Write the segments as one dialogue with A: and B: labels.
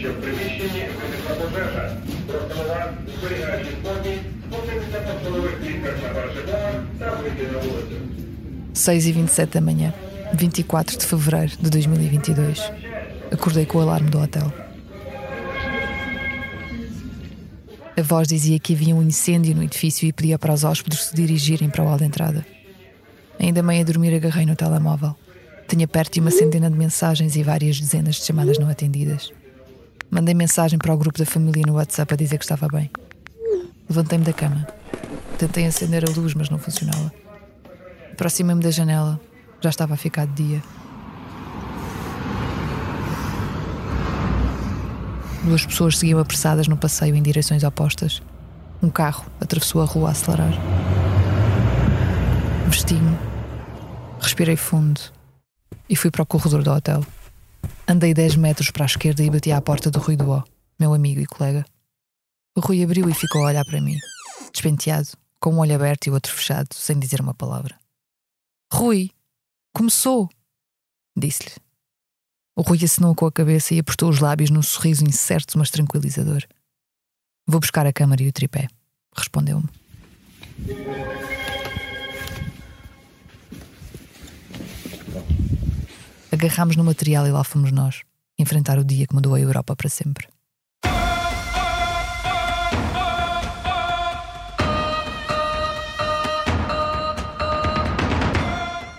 A: що в приміщенні виникла пожежа. Просимо вас зберігаючи спокій, спуститися по силових клітках на перший поверх та вийти на вулицю.
B: 6 e 27 da manhã, 24 de fevereiro de 2022. Acordei com o alarme do hotel. A voz dizia que havia um incêndio no edifício e pedia para os hóspedes se dirigirem para o hall de entrada. Ainda meio a dormir, agarrei no telemóvel. Tinha perto de uma centena de mensagens e várias dezenas de chamadas não atendidas. Mandei mensagem para o grupo da família no WhatsApp a dizer que estava bem. Levantei-me da cama. Tentei acender a luz, mas não funcionava. Aproximei-me da janela. Já estava a ficar de dia. Duas pessoas seguiam apressadas no passeio em direções opostas. Um carro atravessou a rua a acelerar. Vesti-me, respirei fundo e fui para o corredor do hotel. Andei 10 metros para a esquerda e bati à porta do Rui Duó, meu amigo e colega. O Rui abriu e ficou a olhar para mim, despenteado, com um olho aberto e o outro fechado, sem dizer uma palavra. Rui, começou! Disse-lhe. O Rui assinou com a cabeça e apertou os lábios num sorriso incerto, mas tranquilizador. Vou buscar a câmara e o tripé, respondeu-me. Agarrámos no material e lá fomos nós, enfrentar o dia que mudou a Europa para sempre.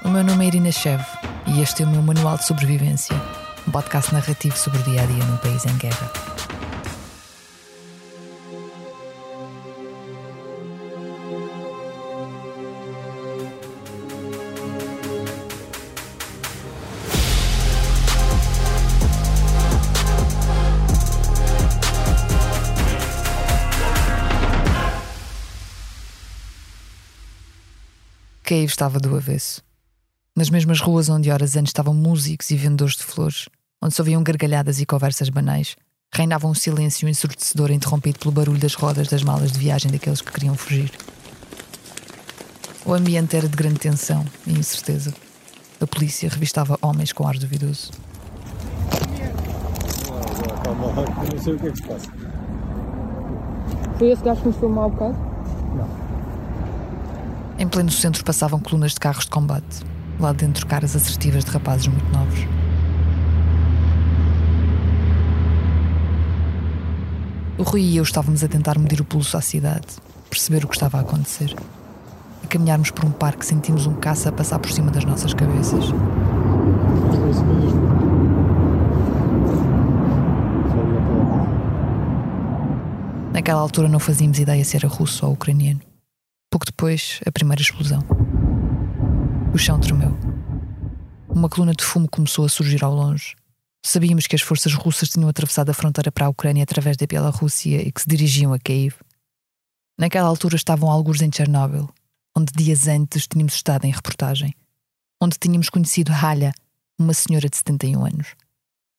B: O meu nome é Irina Chev e este é o meu Manual de Sobrevivência, um podcast narrativo sobre o dia a dia num país em guerra. Kiev estava do avesso. Nas mesmas ruas onde horas antes estavam músicos e vendedores de flores, onde se ouviam gargalhadas e conversas banais, reinava um silêncio ensurdecedor interrompido pelo barulho das rodas das malas de viagem daqueles que queriam fugir. O ambiente era de grande tensão e incerteza. A polícia revistava homens com ar duvidoso.
C: Não sei o que é que se passa.
D: Foi esse gajo que nos filmou há bocado?
B: Em pleno centro passavam colunas de carros de combate. Lá dentro, caras assertivas de rapazes muito novos. O Rui e eu estávamos a tentar medir o pulso à cidade, perceber o que estava a acontecer. A caminharmos por um parque, sentimos um caça passar por cima das nossas cabeças. Naquela altura não fazíamos ideia se era russo ou ucraniano. Depois, a primeira explosão. O chão tremeu. Uma coluna de fumo começou a surgir ao longe. Sabíamos que as forças russas tinham atravessado a fronteira para a Ucrânia através da Bielorrússia e que se dirigiam a Kiev. Naquela altura estavam alguns em Chernobyl, onde dias antes tínhamos estado em reportagem, onde tínhamos conhecido Halha, uma senhora de 71 anos.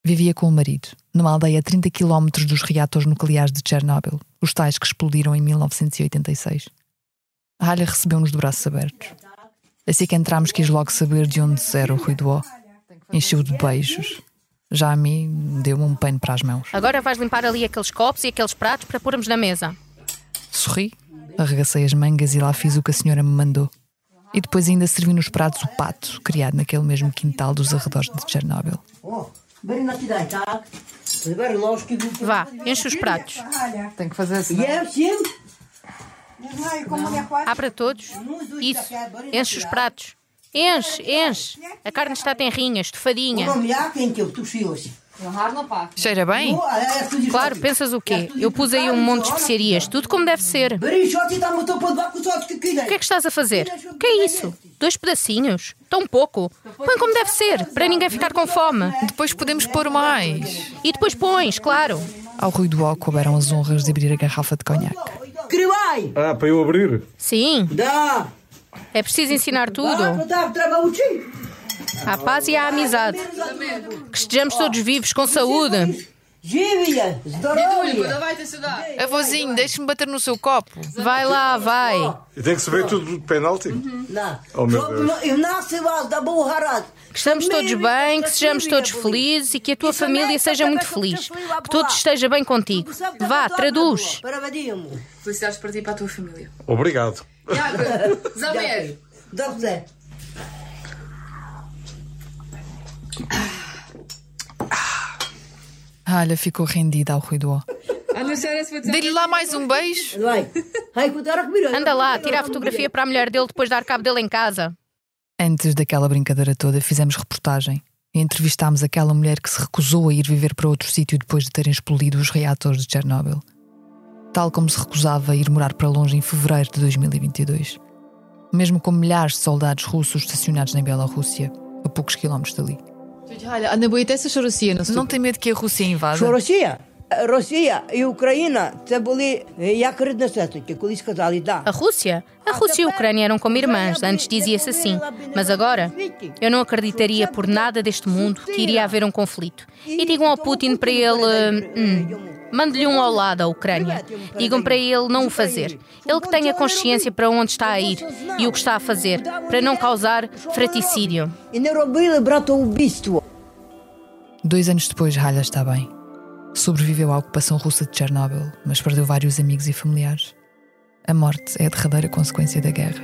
B: Vivia com o marido, numa aldeia a 30 km dos reatores nucleares de Chernobyl, os tais que explodiram em 1986. Halha recebeu-nos de braços abertos. Assim que entramos, quis logo saber de onde era o Rui do Ó. Encheu de beijos. Já a mim, deu-me um pano para as mãos.
E: Agora vais limpar ali aqueles copos e aqueles pratos para pormos na mesa.
B: Sorri, arregacei as mangas e lá fiz o que a senhora me mandou. E depois ainda servi nos pratos o pato, criado naquele mesmo quintal dos arredores de Chernobyl.
E: Vá, enche os pratos.
B: Tem que fazer assim.
E: Há para todos. Isso, enche os pratos. Enche, enche. A carne está tenrinha, estufadinha.
B: Cheira bem?
E: Claro, pensas o quê? Eu pus aí um monte de especiarias, tudo como deve ser. O que é que estás a fazer? O que é isso? Dois pedacinhos? Tão pouco. Põe como deve ser, para ninguém ficar com fome.
B: Depois podemos pôr mais.
E: E depois pões, claro.
B: Ao Rui do Ó couberam as honras de abrir a garrafa de conhaque.
C: Ah, para eu abrir?
E: Sim,
F: Да.
E: é preciso ensinar tudo.
F: Так, треба учити.
E: À paz e à amizade. Que estejamos todos vivos, com saúde.
B: Avôzinho, deixe-me bater no seu copo.
E: Vai lá, vai.
C: E tem que saber tudo de penalti? Oh, meu Deus.
E: Que estamos todos bem, que sejamos todos felizes e que a tua família seja muito feliz. Que tudo esteja bem contigo. Vá, traduz.
D: Felicidades para ti e para a tua família.
C: Obrigado.
D: Jaga, Zamer.
F: Dobrze.
B: Alha ficou rendida ao ruído. Dei-lhe lá mais um beijo.
E: Anda lá, tira a fotografia para a mulher dele depois de dar cabo dele em casa.
B: Antes daquela brincadeira toda, fizemos reportagem e entrevistámos aquela mulher que se recusou a ir viver para outro sítio depois de terem explodido os reatores de Chernobyl. Tal como se recusava a ir morar para longe em fevereiro de 2022. Mesmo com milhares de soldados russos estacionados na Bielorrússia, a poucos quilómetros dali.
D: Галя, а не боїтеся, що Росія наступить?
B: Não tem medo que a Rússia invada?
F: Що Росія? Росія і Україна це були е, як рідне сестрики, колись казали, да.
E: A Rússia? A Rússia e a Ucrânia eram como irmãs, antes dizia-se assim. Mas agora, eu não acreditaria por nada deste mundo que iria haver um conflito. E digam ao Putin para ele. Hum, Mande-lhe um ao lado à Ucrânia. Digam para ele não o fazer. Ele que tenha consciência para onde está a ir e o que está a fazer, para não causar
F: fratricídio.
B: Dois anos depois, Halha está bem. Sobreviveu à ocupação russa de Chernobyl, mas perdeu vários amigos e familiares. A morte é a derradeira consequência da guerra.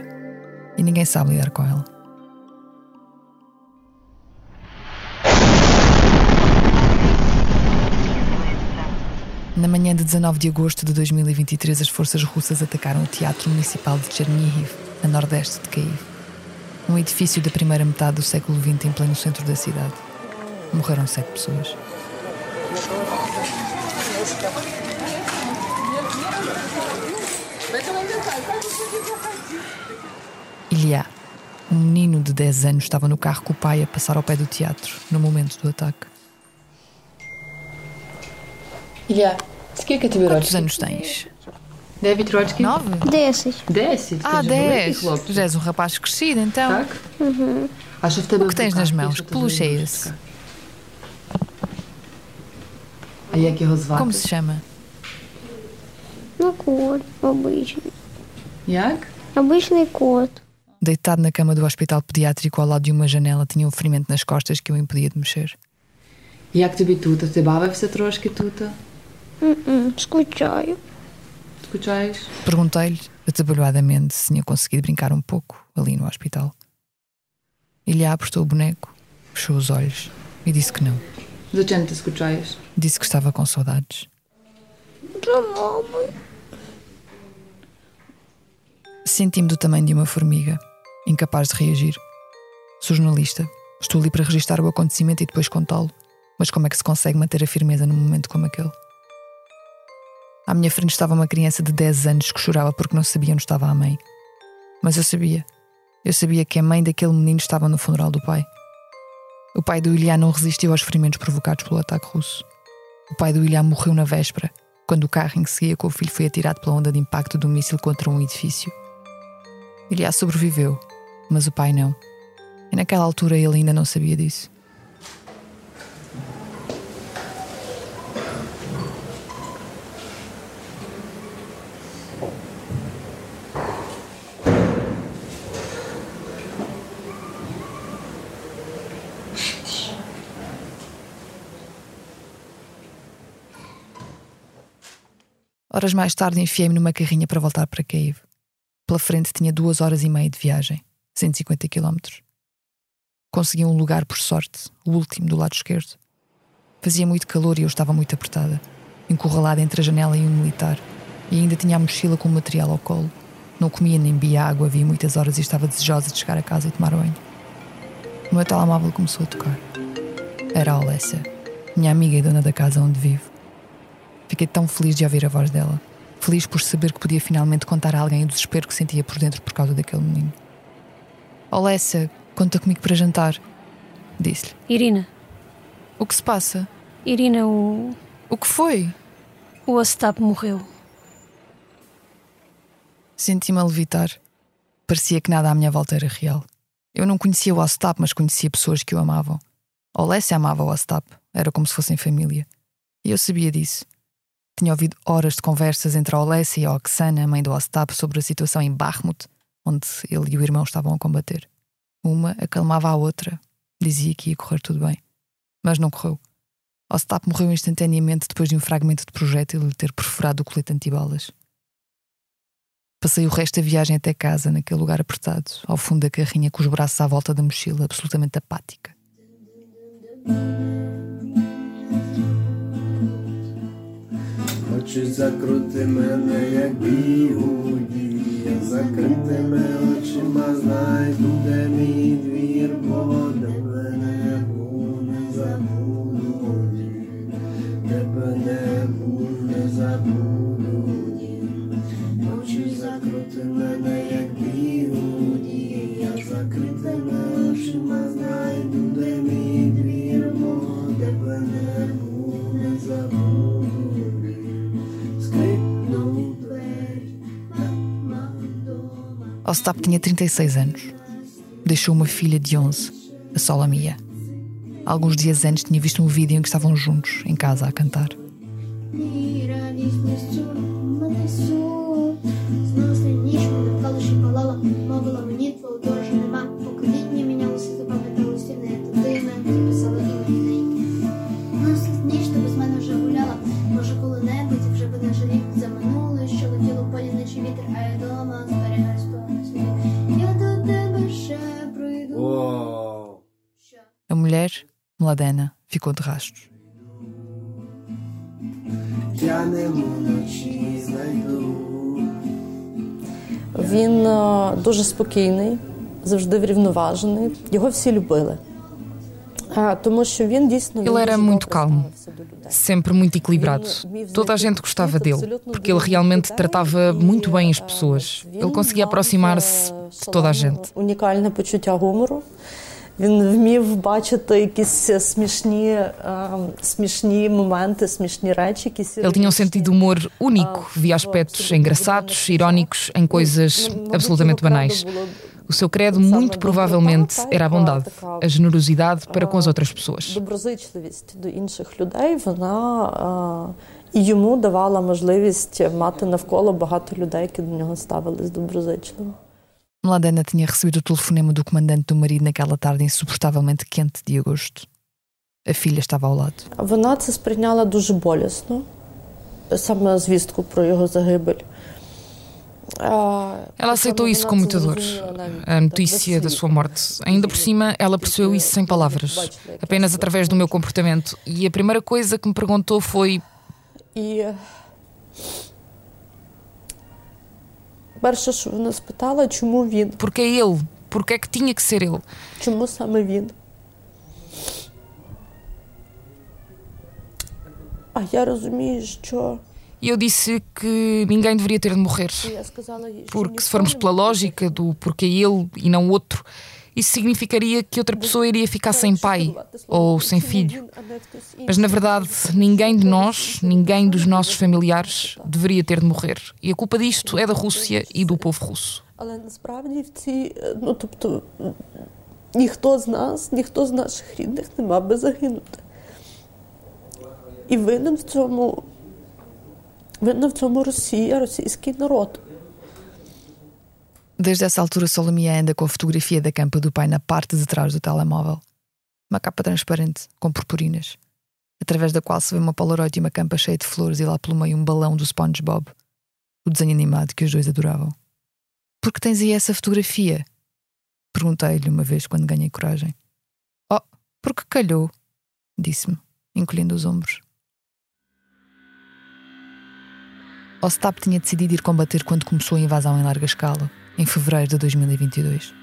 B: E ninguém sabe lidar com ela. Na manhã de 19 de agosto de 2023, as forças russas atacaram o Teatro Municipal de Chernihiv, a nordeste de Kiev. Um edifício da primeira metade do século XX em pleno centro da cidade. Morreram sete pessoas. Ilya, um menino de 10 anos, estava no carro com o pai a passar ao pé do teatro, no momento do ataque.
D: Ilya,
B: Quantos
D: років?
B: anos tens?
D: Дев'ять років?
B: Nove?
G: Десять.
D: Десять?
B: Ah,
D: Ти вже великий
B: 10.
D: хлопчик.
B: Já és um rapaz crescido, então.
D: Так? А що в тебе
B: O que
D: в
B: tens
D: руках?
B: nas mãos?
D: Що
B: Que
D: це за
B: peluche é
D: іграшка?
B: esse?
D: А як його звати?
B: Como se chama?
G: Ну, кот обичний.
D: Як?
G: Обичний кот.
B: Deitado na cama do hospital pediátrico ao lado de uma janela, tinha um ferimento nas costas que o impedia de mexer.
D: Як тобі тут? Ти бавився трошки
G: Uh
D: -uh,
B: Perguntei-lhe, atabalhoadamente, se tinha conseguido brincar um pouco ali no hospital. Ele apertou o boneco, fechou os olhos e disse que não.
D: Do gente escuchais?
B: Disse que estava com saudades.
G: Da mamãe.
B: Senti-me do tamanho de uma formiga, incapaz de reagir. Sou jornalista. Estou ali para registrar o acontecimento e depois contá-lo. Mas como é que se consegue manter a firmeza num momento como aquele? À minha frente estava uma criança de 10 anos que chorava porque não sabia onde estava a mãe. Mas eu sabia. Eu sabia que a mãe daquele menino estava no funeral do pai. O pai do Ilha não resistiu aos ferimentos provocados pelo ataque russo. O pai do Ilha morreu na véspera, quando o carro em que seguia com o filho foi atirado pela onda de impacto do míssil contra um edifício. Ilha sobreviveu, mas o pai não. E naquela altura ele ainda não sabia disso. Horas mais tarde enfiei-me numa carrinha para voltar para Kiev. Pela frente tinha duas horas e meia de viagem, 150 quilómetros. Consegui um lugar por sorte, o último do lado esquerdo. Fazia muito calor e eu estava muito apertada, encurralada entre a janela e um militar, e ainda tinha a mochila com o material ao colo. Não comia nem bebia água, havia muitas horas e estava desejosa de chegar a casa e tomar banho. O meu telemóvel começou a tocar. Era a Alessia, minha amiga e dona da casa onde vivo. Fiquei tão feliz de ouvir a voz dela. Feliz por saber que podia finalmente contar a alguém o desespero que sentia por dentro por causa daquele menino. Alessia, conta comigo para jantar. Disse-lhe.
H: Irina,
B: O que se passa?
H: Irina, o,
B: O que foi?
H: o Ostap morreu.
B: Senti-me a levitar. Parecia que nada à minha volta era real. Eu não conhecia o Ostap, mas conhecia pessoas que o amavam. Alessia amava o Ostap. Era como se fossem família. E eu sabia disso. Tinha ouvido horas de conversas entre a Olessia e a Oksana, mãe do Ostap, sobre a situação em Bakhmut, onde ele e o irmão estavam a combater. Uma acalmava a outra, dizia que ia correr tudo bem. Mas não correu. Ostap morreu instantaneamente depois de um fragmento de projétil lhe ter perfurado o colete antibalas. Passei o resto da viagem até casa, naquele lugar apertado, ao fundo da carrinha, com os braços à volta da mochila, absolutamente apática.
I: Очі закрути мене, як бігуді, закритими очима знайду, де мій двір, бо де мене не забуду, тебе небу, не забуду. Очі закрути мене,
B: Ostap tinha 36 anos. Deixou uma filha de 11, a Solamia. Alguns dias antes tinha visto um vídeo em que estavam juntos, em casa, a cantar. Mladena, ficou de rastros.
J: Він дуже спокійний, завжди врівноважений. Його всі любили. Тому що він дійсно
K: Ele era muito calmo, sempre muito equilibrado. Toda a gente gostava dele, porque ele realmente tratava muito bem as pessoas. Ele conseguia aproximar-se de toda a gente.
J: Унікальне почуття гумору. Він вмів бачити якісь смішні, смішні моменти, смішні речі. Які
K: Ele tinha um sentido de humor único, via aspectos engraçados, irónicos em coisas absolutamente banais. O seu credo, muito provavelmente, era a bondade, a generosidade para com as outras pessoas.
J: Доброзичливість до інших людей, вона і йому давала можливість мати навколо багато людей, які до нього ставились доброзичливо.
B: Mladena tinha recebido o telefonema do comandante do marido naquela tarde insuportavelmente quente de agosto. A filha estava ao lado.
J: Вона це сприйняла дуже болісно, саме звістку про його загибель.
K: Ela aceitou isso com muita dor, a notícia da sua morte. Ainda por cima, ela percebeu isso sem palavras, apenas através do meu comportamento. E a primeira coisa que me perguntou foi:
J: І перше, що вона спитала, чому він?
K: Por que ele? Por que é que tinha que ser ele?
J: Чому саме він? А я розумію, що
K: E eu disse que ninguém deveria ter de morrer.
J: я сказала їй, що
K: Porque se formos pela lógica do porquê ele e não outro, isso significaria que outra pessoa iria ficar sem pai ou sem filho. Mas na verdade, ninguém de nós, ninguém dos nossos familiares deveria ter de morrer. E a culpa disto é da Rússia e do povo russo.
J: Але насправді в цій, ну тобто, ніхто з нас, ніхто з наших рідних не мав би загинути. І винен в цьому, винна в цьому Росія, російський народ.
B: Desde essa altura, Solomia anda com a fotografia da campa do pai na parte de trás do telemóvel. Uma capa transparente, com purpurinas, através da qual se vê uma polaroid e uma campa cheia de flores e lá pelo meio um balão do SpongeBob, o desenho animado que os dois adoravam. Por que tens aí essa fotografia? Perguntei-lhe uma vez quando ganhei coragem. Oh, porque calhou, disse-me, encolhendo os ombros. Ostap tinha decidido ir combater quando começou a invasão em larga escala, em fevereiro de 2022,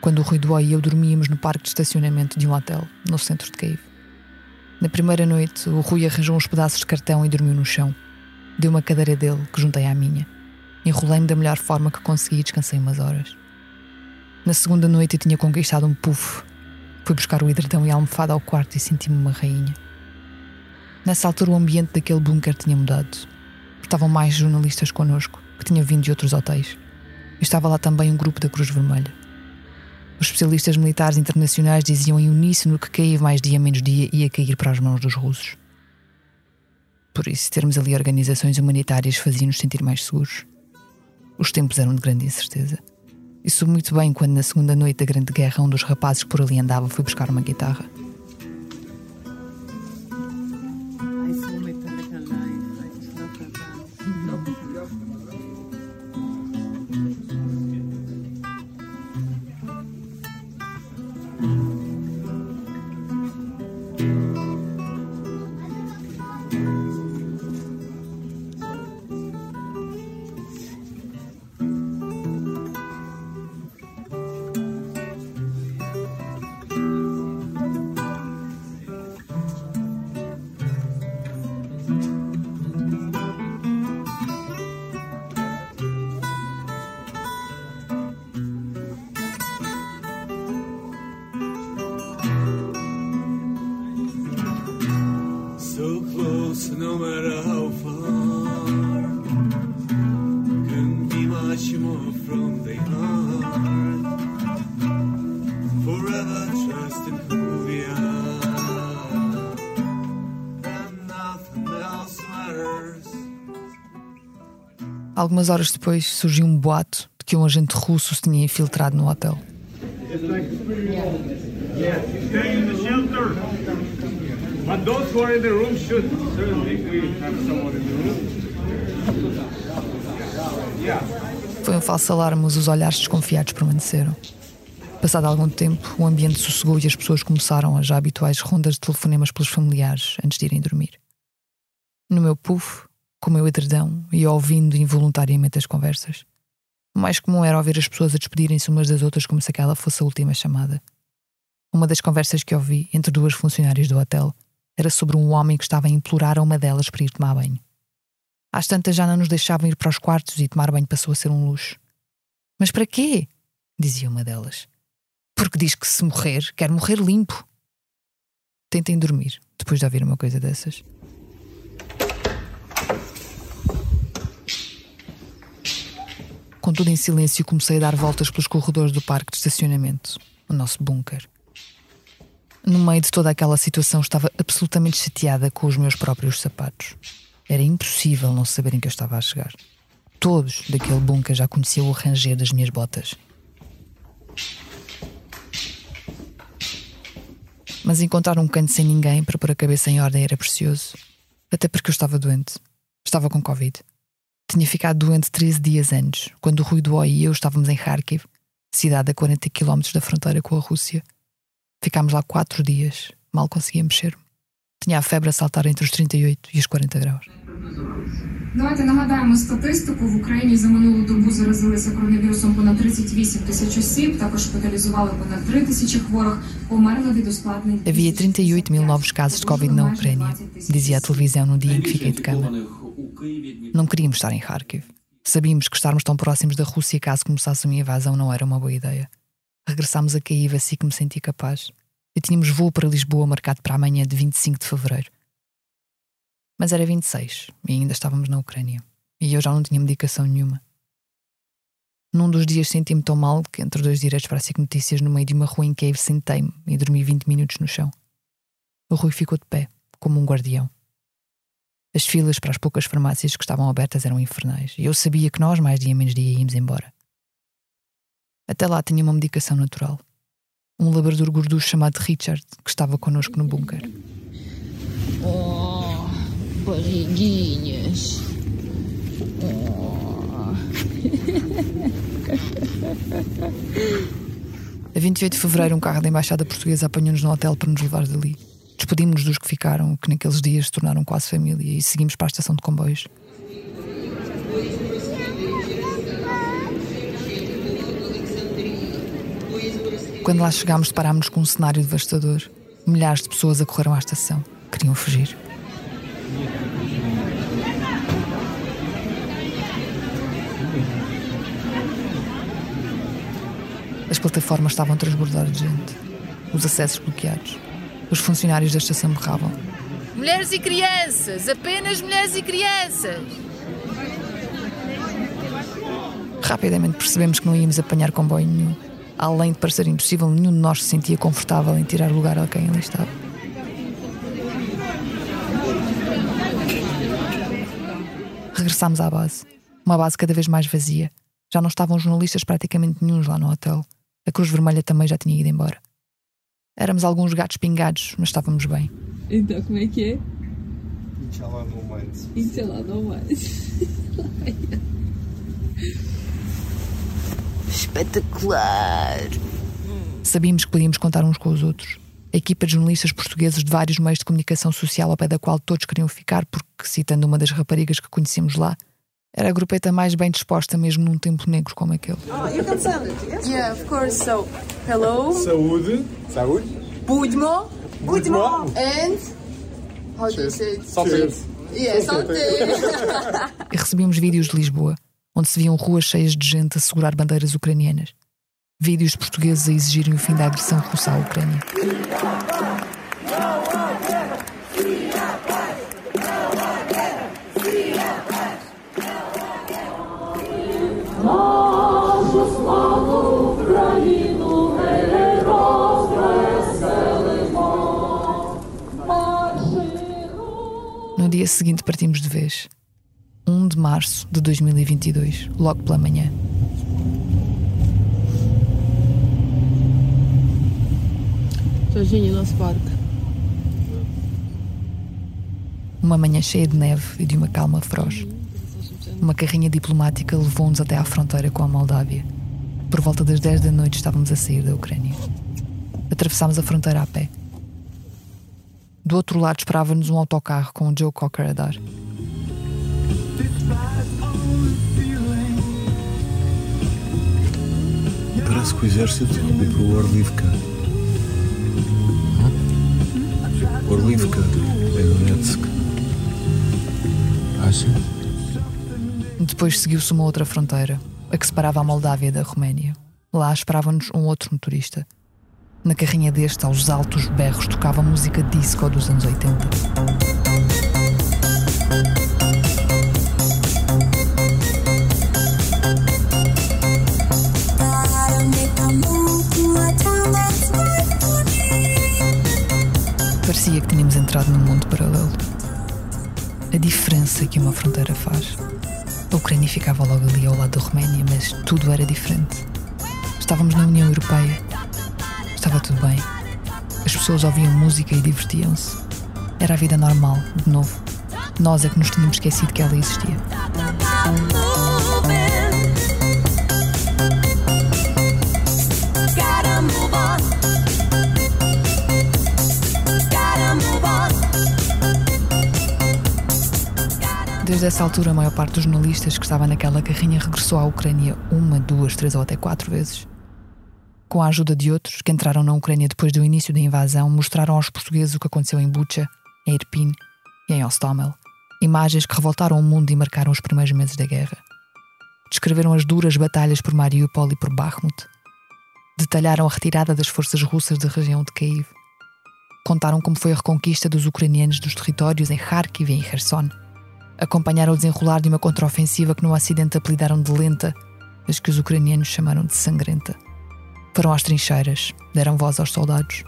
B: quando o Rui Duó e eu dormíamos no parque de estacionamento de um hotel, no centro de Kiev. Na primeira noite, o Rui arranjou uns pedaços de cartão e dormiu no chão. Deu uma cadeira dele, que juntei à minha. Enrolei-me da melhor forma que consegui e descansei umas horas. Na segunda noite, eu tinha conquistado um puff. Fui buscar o edredão e a almofada ao quarto e senti-me uma rainha. Nessa altura, o ambiente daquele bunker tinha mudado. Estavam mais jornalistas connosco, que tinham vindo de outros hotéis. Estava lá também um grupo da Cruz Vermelha. Os especialistas militares internacionais diziam em uníssono que Kiev mais dia menos dia ia cair para as mãos dos russos. Por isso, termos ali organizações humanitárias fazia-nos sentir mais seguros. Os tempos eram de grande incerteza. E soube muito bem quando, na segunda noite da Grande Guerra, um dos rapazes que por ali andava foi buscar uma guitarra. Algumas horas depois surgiu um boato de que um agente russo se tinha infiltrado no hotel.
A: Yeah,
B: Foi um falso alarme, mas os olhares desconfiados permaneceram. Passado algum tempo, o ambiente sossegou e as pessoas começaram as já habituais rondas de telefonemas pelos familiares antes de irem dormir. No meu puff, com o meu edredão e ouvindo involuntariamente as conversas. O mais comum era ouvir as pessoas a despedirem-se umas das outras como se aquela fosse a última chamada. Uma das conversas que ouvi entre duas funcionárias do hotel era sobre um homem que estava a implorar a uma delas para ir tomar banho. Às tantas já não nos deixavam ir para os quartos e tomar banho passou a ser um luxo. Mas para quê? dizia uma delas. Porque diz que se morrer, quer morrer limpo. Tentem dormir depois de ouvir uma coisa dessas. Com tudo em silêncio, comecei a dar voltas pelos corredores do parque de estacionamento, o nosso bunker. No meio de toda aquela situação, estava absolutamente chateada com os meus próprios sapatos. Era impossível não saberem que eu estava a chegar. Todos daquele bunker já conheciam o ranger das minhas botas. Mas encontrar um canto sem ninguém para pôr a cabeça em ordem era precioso. Até porque eu estava doente. Estava com Covid. Tinha ficado doente 13 dias antes, quando o Rui do e eu estávamos em Kharkiv, cidade a 40 km da fronteira com a Rússia. Ficámos lá quatro dias, mal conseguia mexer-me. Tinha a febre a saltar entre os 38 e os 40 graus.
L: Давайте нагадаємо статистику. В Україні за минулу добу заразилися коронавірусом понад 38 тисяч осіб. Також шпиталізували понад 3 тисячі хворих. Померли від ускладнень.
B: Havia 38 mil novos casos de Covid na Ucrânia, dizia a televisão no dia em que fiquei de cama. Não queríamos estar em Kharkiv. Sabíamos que estarmos tão próximos da Rússia caso começasse uma invasão não era uma boa ideia. Regressámos a Kiev assim que me senti capaz. E tínhamos voo para Lisboa marcado para amanhã de 25 de fevereiro. Mas era 26 e ainda estávamos na Ucrânia. E eu já não tinha medicação nenhuma. Num dos dias senti-me tão mal que, entre dois diretos para a SIC Notícias, no meio de uma rua em Kiev, sentei-me e dormi 20 minutos no chão. O Rui ficou de pé, como um guardião. As filas para as poucas farmácias que estavam abertas eram infernais e eu sabia que nós, mais dia menos dia, íamos embora. Até lá tinha uma medicação natural. Um labrador gorducho chamado Richard, que estava connosco no bunker.
M: Oh, barriguinhas. Oh.
B: A 28 de fevereiro, um carro da Embaixada Portuguesa apanhou-nos no hotel para nos levar dali. Despedimos-nos dos que ficaram, que naqueles dias se tornaram quase família, e seguimos para a estação de comboios. Quando lá chegámos, deparámos-nos com um cenário devastador. Milhares de pessoas acorreram à estação. Queriam fugir. As plataformas estavam a transbordar de gente. Os acessos bloqueados. Os funcionários da estação berravam.
E: Mulheres e crianças! Apenas mulheres e crianças!
B: Rapidamente percebemos que não íamos apanhar comboio nenhum. Além de parecer impossível, nenhum de nós se sentia confortável em tirar lugar a quem ali estava. Regressámos à base. Uma base cada vez mais vazia. Já não estavam jornalistas praticamente nenhums lá no hotel. A Cruz Vermelha também já tinha ido embora. Éramos alguns gatos pingados, mas estávamos bem.
D: Então, como é que é?
C: Inshallah não mais.
D: Inshallah não mais.
B: Espetacular! Sabíamos que podíamos contar uns com os outros. A equipa de jornalistas portugueses de vários meios de comunicação social ao pé da qual todos queriam ficar, porque, citando uma das raparigas que conhecemos lá, era a grupeta mais bem disposta mesmo num tempo negro como aquele.
M: Oh, you can send it, yes? Yeah, of course. So, hello.
C: Saúde. Saúde.
M: Budmo. Budmo. And how do you say it?
C: Santé.
M: Yeah.
B: E recebíamos vídeos de Lisboa, onde se viam ruas cheias de gente a segurar bandeiras ucranianas. Vídeos de portugueses a exigirem o fim da agressão russa à Ucrânia. No dia seguinte partimos de vez. 1 de março de 2022, logo pela manhã.
D: Jorginho, nosso parque.
B: Uma manhã cheia de neve e de uma calma feroz. Uma carrinha diplomática levou-nos até à fronteira com a Moldávia. Por volta das 10 da noite estávamos a sair da Ucrânia. Atravessámos a fronteira a pé. Do outro lado esperava-nos um autocarro com o Joe Cocker a dar.
N: Parece que o exército comprou Orlivka. Orlivka é Donetsk.
C: Ah, sim?
B: Depois seguiu-se uma outra fronteira, a que separava a Moldávia da Roménia. Lá esperava-nos um outro motorista. Na carrinha deste, aos altos berros, tocava música disco dos anos 80. Parecia que tínhamos entrado num mundo paralelo. A diferença que uma fronteira faz. A Ucrânia ficava logo ali ao lado da Roménia, mas tudo era diferente. Estávamos na União Europeia. Estava tudo bem. As pessoas ouviam música e divertiam-se. Era a vida normal, de novo. Nós é que nos tínhamos esquecido que ela existia. Desde essa altura, a maior parte dos jornalistas que estava naquela carrinha regressou à Ucrânia uma, duas, três ou até quatro vezes. Com a ajuda de outros que entraram na Ucrânia depois do início da invasão, mostraram aos portugueses o que aconteceu em Bucha, em Irpin e em Ostomel. Imagens que revoltaram o mundo e marcaram os primeiros meses da guerra. Descreveram as duras batalhas por Mariupol e por Bakhmut. Detalharam a retirada das forças russas da região de Kiev. Contaram como foi a reconquista dos ucranianos dos territórios em Kharkiv e em Kherson acompanharam o desenrolar de uma contraofensiva que no Ocidente apelidaram de lenta, mas que os ucranianos chamaram de sangrenta. Foram às trincheiras, deram voz aos soldados,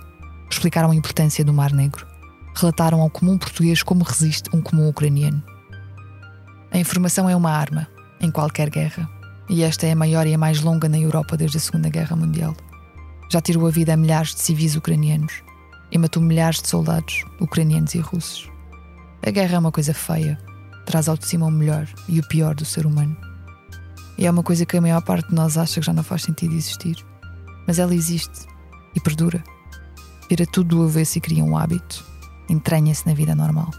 B: explicaram a importância do Mar Negro, relataram ao comum português como resiste um comum ucraniano. A informação é uma arma, em qualquer guerra, e esta é a maior e a mais longa na Europa desde a Segunda Guerra Mundial. Já tirou a vida a milhares de civis ucranianos e matou milhares de soldados, ucranianos e russos. A guerra é uma coisa feia, traz ao de cima o melhor e o pior do ser humano. E é uma coisa que a maior parte de nós acha que já não faz sentido existir. Mas ela existe e perdura. Vira tudo do avesso e cria um hábito. Entranha-se na vida normal.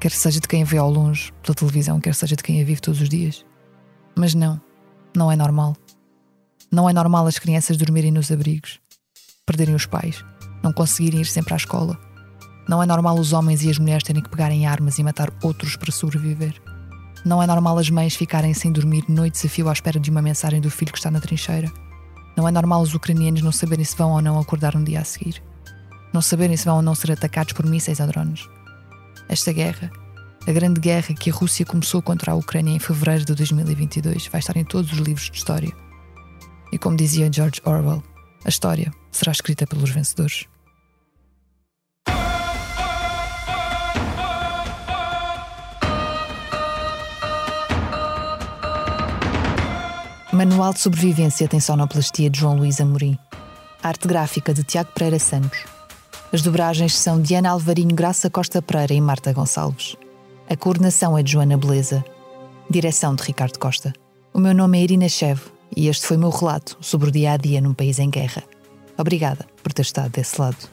B: Quer seja de quem a vê ao longe, pela televisão, quer seja de quem a vive todos os dias. Mas não, não é normal. Não é normal as crianças dormirem nos abrigos, perderem os pais, não conseguirem ir sempre à escola, não é normal os homens e as mulheres terem que pegarem armas e matar outros para sobreviver. Não é normal as mães ficarem sem dormir noites a fio à espera de uma mensagem do filho que está na trincheira. Não é normal os ucranianos não saberem se vão ou não acordar um dia a seguir. Não saberem se vão ou não ser atacados por mísseis ou drones. Esta guerra, a grande guerra que a Rússia começou contra a Ucrânia em fevereiro de 2022, vai estar em todos os livros de história. E como dizia George Orwell, a história será escrita pelos vencedores. Manual de Sobrevivência tem sonoplastia de João Luís Amorim. Arte gráfica de Tiago Pereira Santos. As dobragens são de Ana Alvarinho Graça Costa Pereira e Marta Gonçalves. A coordenação é de Joana Beleza. Direção de Ricardo Costa. O meu nome é Irina Chev e este foi o meu relato sobre o dia a dia num país em guerra. Obrigada por ter estado desse lado.